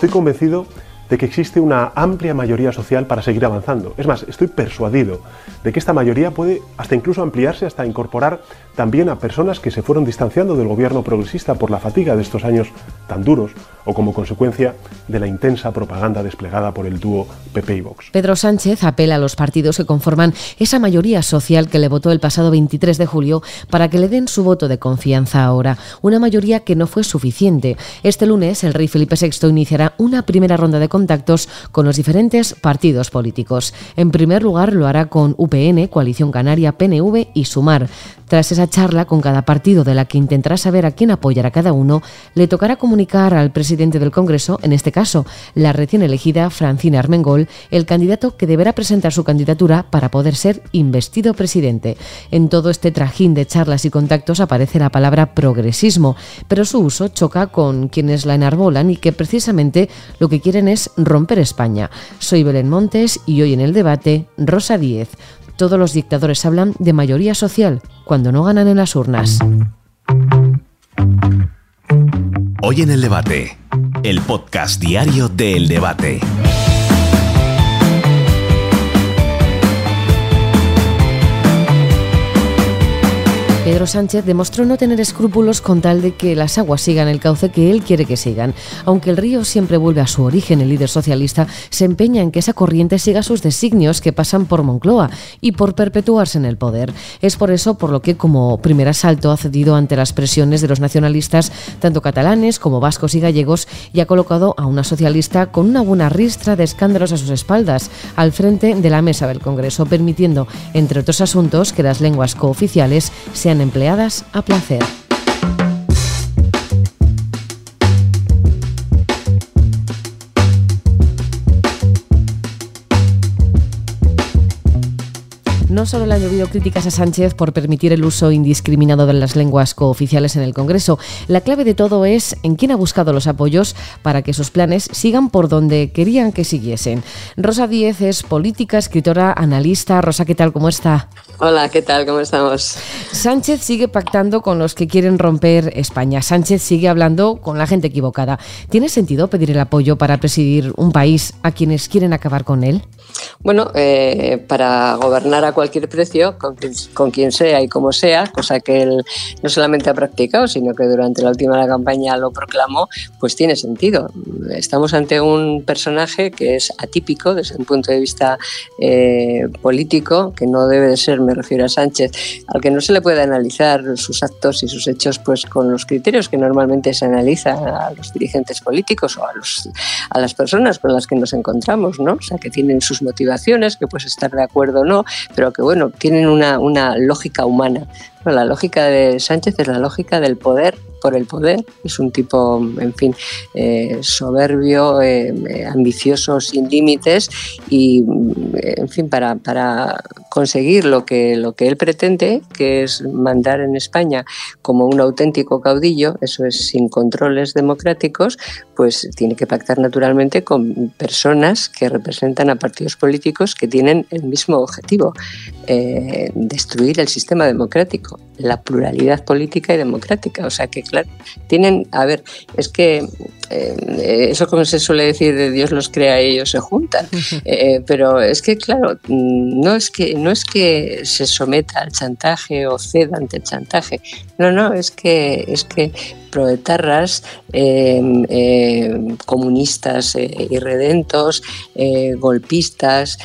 estoy convencido de que existe una amplia mayoría social para seguir avanzando. Es más, estoy persuadido de que esta mayoría puede hasta incluso ampliarse hasta incorporar también a personas que se fueron distanciando del gobierno progresista por la fatiga de estos años tan duros o como consecuencia de la intensa propaganda desplegada por el dúo PP y Vox. Pedro Sánchez apela a los partidos que conforman esa mayoría social que le votó el pasado 23 de julio para que le den su voto de confianza ahora, una mayoría que no fue suficiente. Este lunes el rey Felipe VI iniciará una primera ronda de contactos con los diferentes partidos políticos. En primer lugar lo hará con UPN, Coalición Canaria, PNV y Sumar. Tras esa charla con cada partido de la que intentará saber a quién apoyará cada uno, le tocará comunicar al presidente del Congreso, en este caso la recién elegida Francina Armengol, el candidato que deberá presentar su candidatura para poder ser investido presidente. En todo este trajín de charlas y contactos aparece la palabra progresismo, pero su uso choca con quienes la enarbolan y que precisamente lo que quieren es romper España. Soy Belén Montes y hoy en el debate Rosa Díez. Todos los dictadores hablan de mayoría social cuando no ganan en las urnas. Hoy en el debate, el podcast diario de El Debate. Pedro Sánchez demostró no tener escrúpulos con tal de que las aguas sigan el cauce que él quiere que sigan. Aunque el río siempre vuelve a su origen, el líder socialista se empeña en que esa corriente siga sus designios que pasan por Moncloa y por perpetuarse en el poder. Es por eso por lo que como primer asalto ha cedido ante las presiones de los nacionalistas, tanto catalanes como vascos y gallegos, y ha colocado a una socialista con una buena ristra de escándalos a sus espaldas, al frente de la mesa del Congreso, permitiendo, entre otros asuntos, que las lenguas cooficiales sean empleadas a placer. No solo le han llovido críticas a Sánchez por permitir el uso indiscriminado de las lenguas cooficiales en el Congreso. La clave de todo es en quién ha buscado los apoyos para que sus planes sigan por donde querían que siguiesen. Rosa Díez es política, escritora, analista. Rosa, ¿qué tal? ¿Cómo está? Hola, ¿qué tal? ¿Cómo estamos? Sánchez sigue pactando con los que quieren romper España. Sánchez sigue hablando con la gente equivocada. ¿Tiene sentido pedir el apoyo para presidir un país a quienes quieren acabar con él? Bueno, eh, para gobernar a cualquier precio, con, quien sea y como sea, cosa que él no solamente ha practicado, sino que durante la última campaña lo proclamó, pues tiene sentido. Estamos ante un personaje que es atípico desde un punto de vista eh, político, que no debe de ser, me refiero a Sánchez, al que no se le puede analizar sus actos y sus hechos pues con los criterios que normalmente se analizan a los dirigentes políticos o a, los, a las personas con las que nos encontramos, ¿no? O sea, que tienen sus motivaciones, que puedes estar de acuerdo o no, pero que bueno, tienen una, una lógica humana. La lógica de Sánchez es la lógica del poder por el poder. Es un tipo, en fin, eh, soberbio, eh, eh, ambicioso, sin límites y, en fin, para, conseguir lo que, lo que él pretende, que es mandar en España como un auténtico caudillo, eso es sin controles democráticos, pues tiene que pactar naturalmente con personas que representan a partidos políticos que tienen el mismo objetivo, destruir el sistema democrático, la pluralidad política y democrática. O sea que claro, tienen, a ver, es que eh, eso como se suele decir de Dios los crea y ellos se juntan, eh, pero es que claro, no es que, no es que se someta al chantaje o ceda ante el chantaje, no, no, es que, es que proetarras, em, comunistas eh, irredentos, golpistas,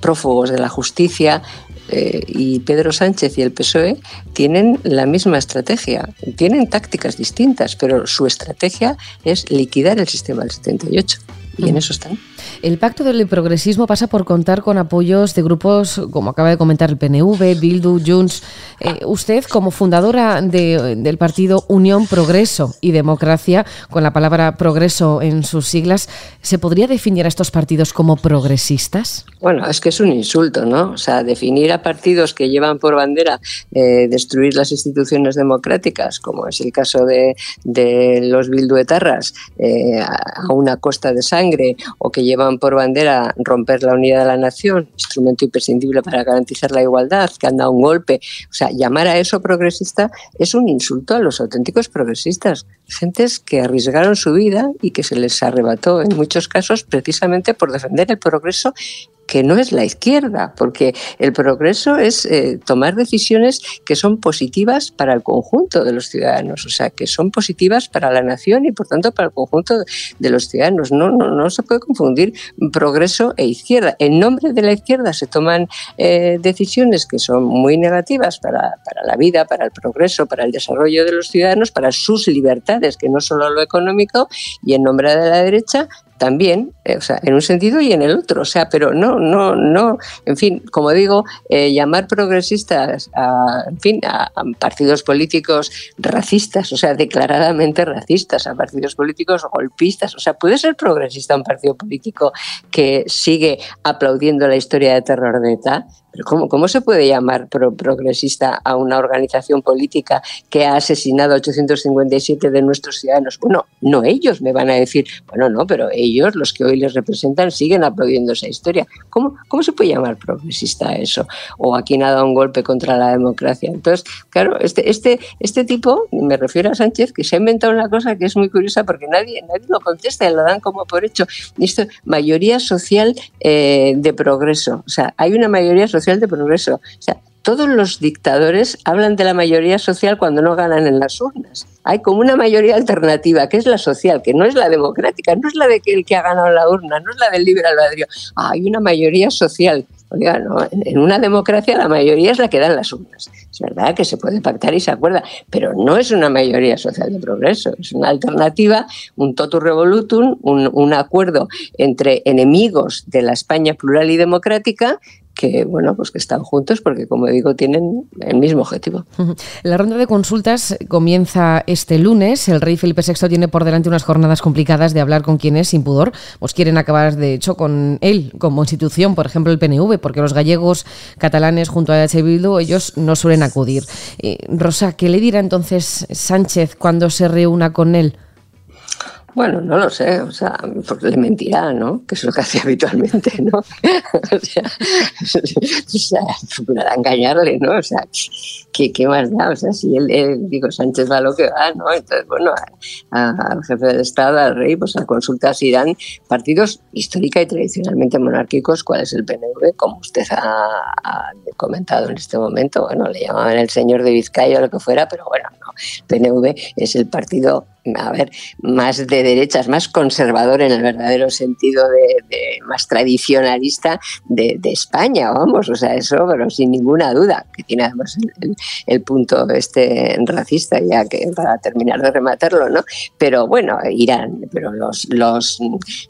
prófugos de la justicia, eh, y Pedro Sánchez y el PSOE tienen la misma estrategia, tienen tácticas distintas, pero su estrategia es liquidar el sistema del 78 y en eso están. El pacto del progresismo pasa por contar con apoyos de grupos, como acaba de comentar el PNV, Bildu, Junts. Eh, usted, como fundadora del partido Unión Progreso y Democracia, con la palabra progreso en sus siglas, ¿se podría definir a estos partidos como progresistas? Bueno, es que es un insulto, ¿no? O sea, definir a partidos que llevan por bandera eh, destruir las instituciones democráticas, como es el caso de, los bilduetarras, eh, a una costa de sangre o que llevan por bandera romper la unidad de la nación, instrumento imprescindible para garantizar la igualdad, que han dado un golpe. O sea, llamar a eso progresista es un insulto a los auténticos progresistas, gentes que arriesgaron su vida y que se les arrebató en muchos casos precisamente por defender el progreso que no es la izquierda, porque el progreso es eh, tomar decisiones que son positivas para el conjunto de los ciudadanos, o sea, que son positivas para la nación y por tanto para el conjunto de los ciudadanos. No, no, no se puede confundir progreso e izquierda. En nombre de la izquierda se toman eh, decisiones que son muy negativas para, para la vida, para el progreso, para el desarrollo de los ciudadanos, para sus libertades, que no solo lo económico, y en nombre de la derecha también, eh, o sea, en un sentido y en el otro, o sea, pero no, no, no, en fin, como digo, eh, llamar progresistas a, en fin, a, partidos políticos racistas, o sea, declaradamente racistas, a partidos políticos golpistas, o sea, puede ser progresista un partido político que sigue aplaudiendo la historia de terror de ETA, pero ¿cómo, cómo se puede llamar progresista a una organización política que ha asesinado a 857 de nuestros ciudadanos? Bueno, no ellos me van a decir, bueno, no, pero ellos, los que hoy les representan, siguen aplaudiendo esa historia. ¿Cómo, cómo se puede llamar progresista a eso? O a quien ha dado un golpe contra la democracia. Entonces, claro, este, este, este tipo, me refiero a Sánchez, que se ha inventado una cosa que es muy curiosa porque nadie, nadie lo contesta y lo dan como por hecho. Esto, mayoría social eh, de progreso. O sea, hay una mayoría social social de progreso. O sea, todos los dictadores hablan de la mayoría social cuando no ganan en las urnas. Hay como una mayoría alternativa, que es la social, que no es la democrática, no es la de que el que ha ganado la urna, no es la del libre albedrío. Hay una mayoría social. Oiga, no, en una democracia la mayoría es la que da en las urnas. Es verdad que se puede pactar y se acuerda, pero no es una mayoría social de progreso, es una alternativa, un totus revolutum, un acuerdo entre enemigos de la España plural y democrática que bueno pues que están juntos porque como digo tienen el mismo objetivo. La ronda de consultas comienza este lunes. El rey Felipe VI tiene por delante unas jornadas complicadas de hablar con quienes sin pudor pues quieren acabar de hecho con él como institución, por ejemplo el PNV, porque los gallegos catalanes junto a H. Bildu ellos no suelen acudir. Eh, Rosa, ¿qué le dirá entonces Sánchez cuando se reúna con él? Bueno, no lo sé, o sea, le mentirá, ¿no? Que es lo que hace habitualmente, ¿no? o sea, o sea engañarle, ¿no? O sea, ¿qué, ¿qué, más da? O sea, si él, digo, Sánchez va lo que va, ¿no? Entonces, bueno, al jefe del Estado, al rey, pues a consultas irán partidos histórica y tradicionalmente monárquicos, ¿cuál es el PNV? Como usted ha, ha comentado en este momento, bueno, le llamaban el señor de Vizcaya o lo que fuera, pero bueno, no, PNV es el partido a ver, más de derechas, más conservador en el verdadero sentido de, más tradicionalista de, España, vamos, o sea, eso, pero sin ninguna duda, que tiene además el, punto este racista, ya que para terminar de rematarlo, ¿no? Pero bueno, Irán, pero los, los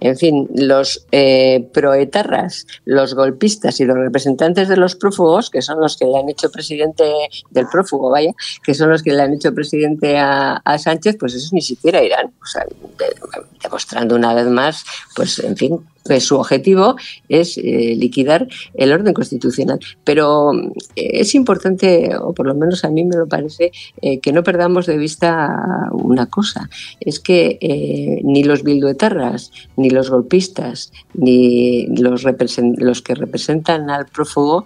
en fin, los eh, proetarras, los golpistas y los representantes de los prófugos, que son los que le han hecho presidente del prófugo, vaya, que son los que le han hecho presidente a, a Sánchez, pues eso es ni siquiera Irán, demostrando una vez más, pues en fin, que su objetivo es eh, liquidar el orden constitucional. Pero eh, es importante, o por lo menos a mí me lo parece, eh, que no perdamos de vista una cosa, es que ni los bilduetarras, ni los golpistas, ni los, los que representan al prófugo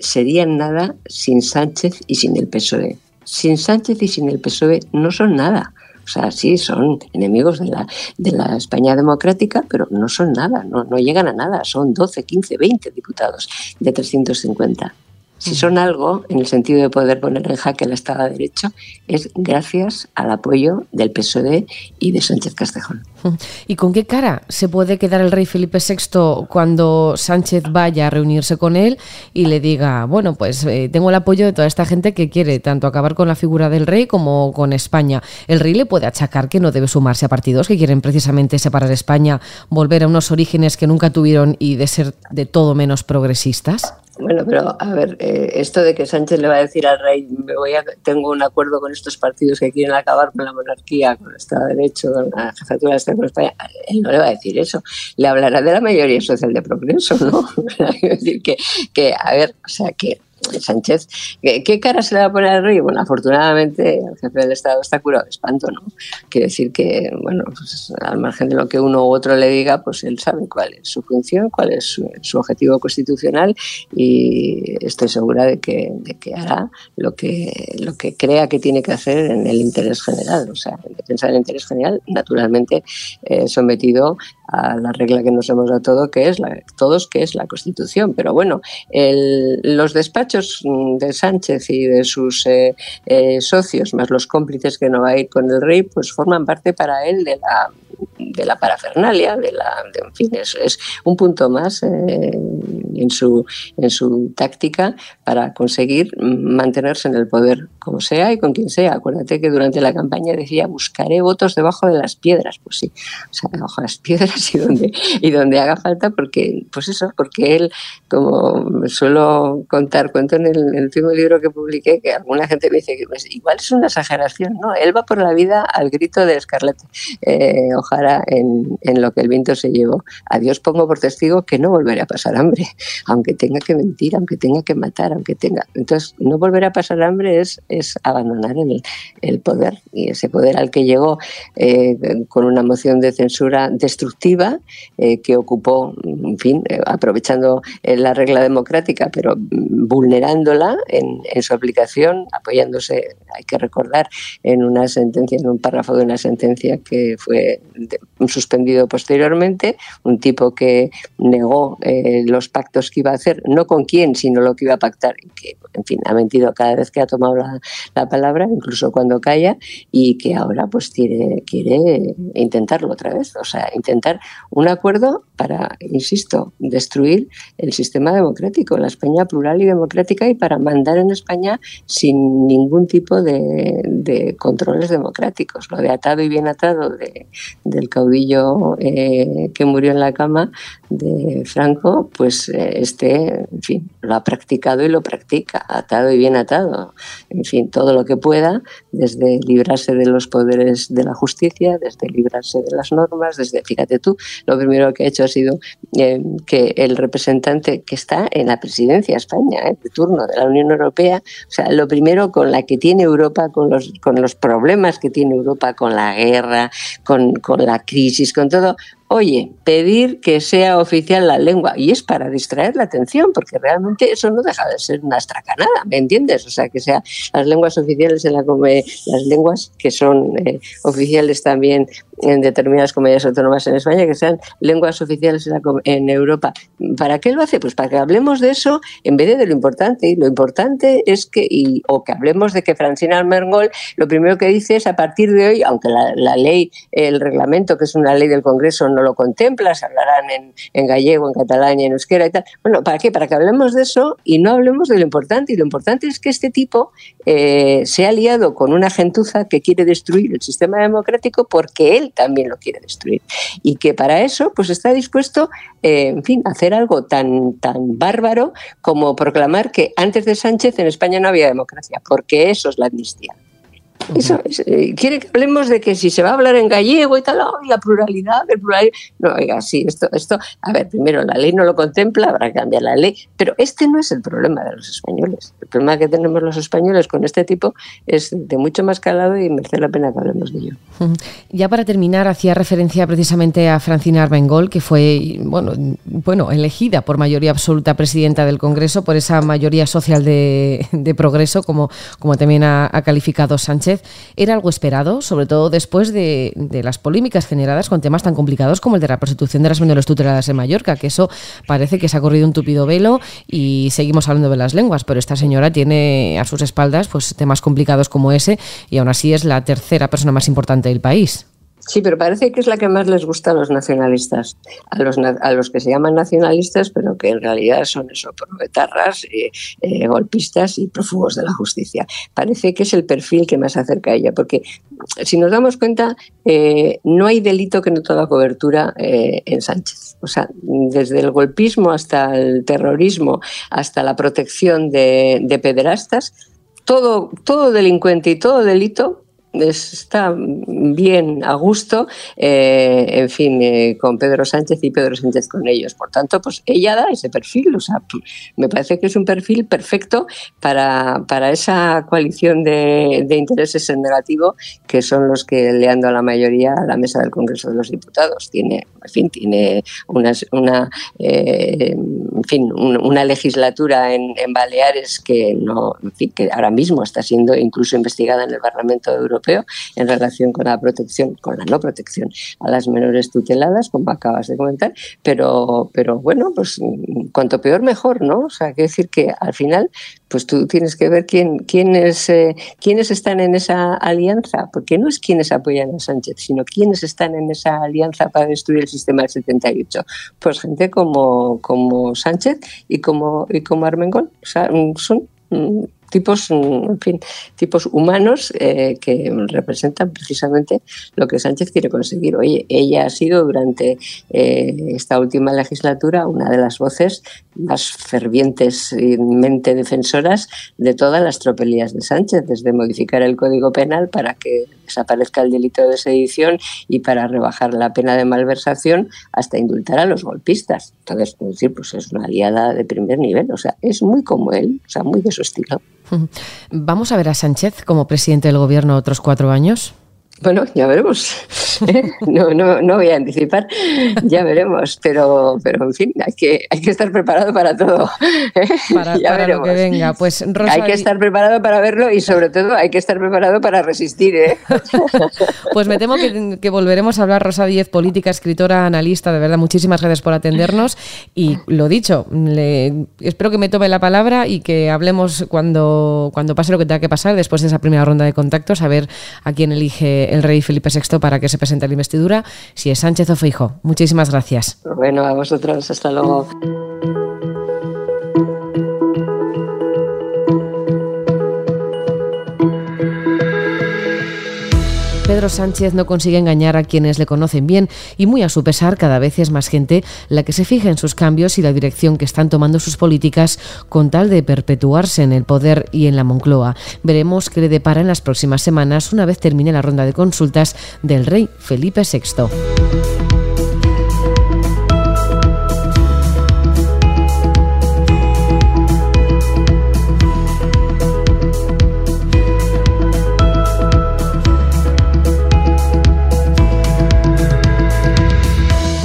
serían nada sin Sánchez y sin el PSOE. Sin Sánchez y sin el PSOE no son nada. O sea, sí, son enemigos de la, de la España democrática, pero no son nada, no, no llegan a nada. Son 12, 15, 20 diputados de 350. Si son algo, en el sentido de poder poner en jaque el Estado de Derecho, es gracias al apoyo del PSOE y de Sánchez Castejón. ¿Y con qué cara se puede quedar el rey Felipe VI cuando Sánchez vaya a reunirse con él y le diga, bueno, pues eh, tengo el apoyo de toda esta gente que quiere tanto acabar con la figura del rey como con España? ¿El rey le puede achacar que no debe sumarse a partidos que quieren precisamente separar España, volver a unos orígenes que nunca tuvieron y de ser de todo menos progresistas? Bueno, pero a ver, eh, esto de que Sánchez le va a decir al rey, me voy a, tengo un acuerdo con estos partidos que quieren acabar con la monarquía, con el Estado de Derecho, con la jefatura de Estado de España, él no le va a decir eso. Le hablará de la mayoría social de progreso, ¿no? decir que, que, a ver, o sea, que Sánchez, ¿qué, cara se le va a poner al rey? Bueno, afortunadamente el jefe del Estado está curado de espanto, ¿no? Quiere decir que, bueno, pues, al margen de lo que uno u otro le diga, pues él sabe cuál es su función, cuál es su, objetivo constitucional y estoy segura de que, de que hará lo que, lo que crea que tiene que hacer en el interés general, o sea, en defensa del interés general, naturalmente eh, sometido a la regla que nos hemos dado todo, que es la, todos, que es la Constitución. Pero bueno, los despachos de Sánchez y de sus eh, eh, socios, más los cómplices que no va a ir con el rey, pues forman parte para él de la de la parafernalia, de la, en fin, es, un punto más eh, en, su, en su táctica para conseguir mantenerse en el poder, como sea y con quien sea. Acuérdate que durante la campaña decía buscaré votos debajo de las piedras, pues sí, o sea, debajo de las piedras y donde, y donde haga falta, porque, pues eso, porque él, como suelo contar, cuento en el, último libro que publiqué, que alguna gente me dice que pues, igual es una exageración, no, él va por la vida al grito de Scarlett. Eh, Ojara en, en, lo que el viento se llevó. A Dios pongo por testigo que no volveré a pasar hambre, aunque tenga que mentir, aunque tenga que matar, aunque tenga. Entonces, no volver a pasar hambre es, es abandonar el, el poder y ese poder al que llegó eh, con una moción de censura destructiva eh, que ocupó, en fin, eh, aprovechando la regla democrática, pero vulnerándola en su aplicación, apoyándose, hay que recordar, en una sentencia, en un párrafo de una sentencia que fue suspendido posteriormente, un tipo que negó eh, los pactos que iba a hacer, no con quién, sino lo que iba a pactar, que en fin, ha mentido cada vez que ha tomado la, palabra, incluso cuando calla, y que ahora pues quiere, quiere intentarlo otra vez, o sea, intentar un acuerdo para, insisto, destruir el sistema democrático, la España plural y democrática, y para mandar en España sin ningún tipo de, de controles democráticos. Lo de atado y bien atado de, del caudillo eh, que murió en la cama de Franco, pues eh, este, en fin, lo ha practicado y lo practica, atado y bien atado. En fin, todo lo que pueda, desde librarse de los poderes de la justicia, desde librarse de las normas, desde, fíjate tú, lo primero que ha hecho ha sido eh, que el representante que está en la presidencia de España, de turno de la Unión Europea, o sea, lo primero con la que tiene Europa, con los, con los problemas que tiene Europa, con la guerra, con, con la crisis, con todo, oye, pedir que sea oficial la lengua, y es para distraer la atención, porque realmente eso no deja de ser una estracanada, ¿me entiendes? O sea, que sean las lenguas oficiales en la las lenguas que son eh, oficiales también en determinadas comunidades autónomas en España, que sean lenguas oficiales en, en, Europa. ¿Para qué lo hace? Pues para que hablemos de eso en vez de lo importante. Y lo importante es que, y, o que hablemos de que Francina Almergol lo primero que dice es a partir de hoy, aunque la, la ley, el reglamento, que es una ley del Congreso, no lo contempla, se hablarán en, gallego, en catalán en euskera y tal. Bueno, ¿para qué? Para que hablemos de eso y no hablemos de lo importante. Y lo importante es que este tipo eh, se ha aliado con una gentuza que quiere destruir el sistema democrático porque él también lo quiere destruir. Y que para eso pues está dispuesto, eh, en fin, a hacer algo tan, tan bárbaro como proclamar que antes de Sánchez en España no había democracia, porque eso es la amnistía. Eso, eh, quiere que hablemos de que si se va a hablar en gallego y tal, la pluralidad, el pluralidad. No, oiga, sí, esto, esto, a ver, primero la ley no lo contempla, habrá que cambiar la ley, pero este no es el problema de los españoles. El problema que tenemos los españoles con este tipo es de mucho más calado y merece la pena que hablemos de ello. Ya para terminar, hacía referencia precisamente a Francina Armengol, que fue, bueno, bueno, elegida por mayoría absoluta presidenta del Congreso, por esa mayoría social de, progreso, como, como también ha calificado Sánchez era algo esperado, sobre todo después de, las polémicas generadas con temas tan complicados como el de la prostitución de las menores tuteladas en Mallorca, que eso parece que se ha corrido un tupido velo y seguimos hablando de las lenguas, pero esta señora tiene a sus espaldas pues temas complicados como ese y aún así es la tercera persona más importante del país. Sí, pero parece que es la que más les gusta a los nacionalistas, a los, a los que se llaman nacionalistas, pero que en realidad son eso, provetarras, eh, eh, golpistas y prófugos de la justicia. Parece que es el perfil que más acerca a ella, porque si nos damos cuenta, eh, no hay delito que no tenga cobertura en Sánchez. O sea, desde el golpismo hasta el terrorismo, hasta la protección de, de pederastas, todo, todo delincuente y todo delito está bien a gusto, eh, en fin, eh, con Pedro Sánchez y Pedro Sánchez con ellos. Por tanto, pues ella da ese perfil, o sea, me parece que es un perfil perfecto para, para esa coalición de, intereses en negativo que son los que le han dado la mayoría a la mesa del Congreso de los Diputados. Tiene, en fin, tiene una, una eh, en fin, una legislatura en, en Baleares que no, en fin, que ahora mismo está siendo incluso investigada en el Parlamento Europeo en relación con la protección, con la no protección a las menores tuteladas, como acabas de comentar, pero, pero bueno, pues cuanto peor mejor, ¿no? O sea, quiere decir que al final, pues tú tienes que ver quién, quiénes, eh, quiénes están en esa alianza, porque no es quienes apoyan a Sánchez, sino quiénes están en esa alianza para destruir el sistema del 78. Pues gente como, como Sánchez y como, y como Armengol. O sea, son mm, tipos, mm, en fin, tipos humanos eh, que representan precisamente lo que Sánchez quiere conseguir. Oye, ella ha sido durante eh, esta última legislatura una de las voces más fervientes y mente defensoras de todas las tropelías de Sánchez, desde modificar el Código Penal para que desaparezca el delito de sedición y para rebajar la pena de malversación hasta indultar a los golpistas. Entonces, es decir, pues es una aliada de primer nivel, o sea, es muy como él, o sea, muy de su estilo. ¿Vamos a ver a Sánchez como presidente del gobierno otros cuatro años? Bueno, ya veremos. No, no, no voy a anticipar, ya veremos, pero, pero en fin, hay que, hay que estar preparado para todo. Para, lo que venga. Pues, Hay que estar preparado para verlo y sobre todo hay que estar preparado para resistir. ¿eh? Pues me temo que, volveremos a hablar, Rosa Díez, política, escritora, analista, de verdad, muchísimas gracias por atendernos y lo dicho, le, espero que me tome la palabra y que hablemos cuando, cuando pase lo que tenga que pasar después de esa primera ronda de contactos, a ver a quién elige el rey Felipe VI para que se presente la investidura, si es Sánchez o Feijo. Muchísimas gracias. Bueno, a vosotros, hasta luego. Pedro Sánchez no consigue engañar a quienes le conocen bien y muy a su pesar cada vez es más gente la que se fija en sus cambios y la dirección que están tomando sus políticas con tal de perpetuarse en el poder y en la Moncloa. Veremos qué le depara en las próximas semanas una vez termine la ronda de consultas del rey Felipe VI.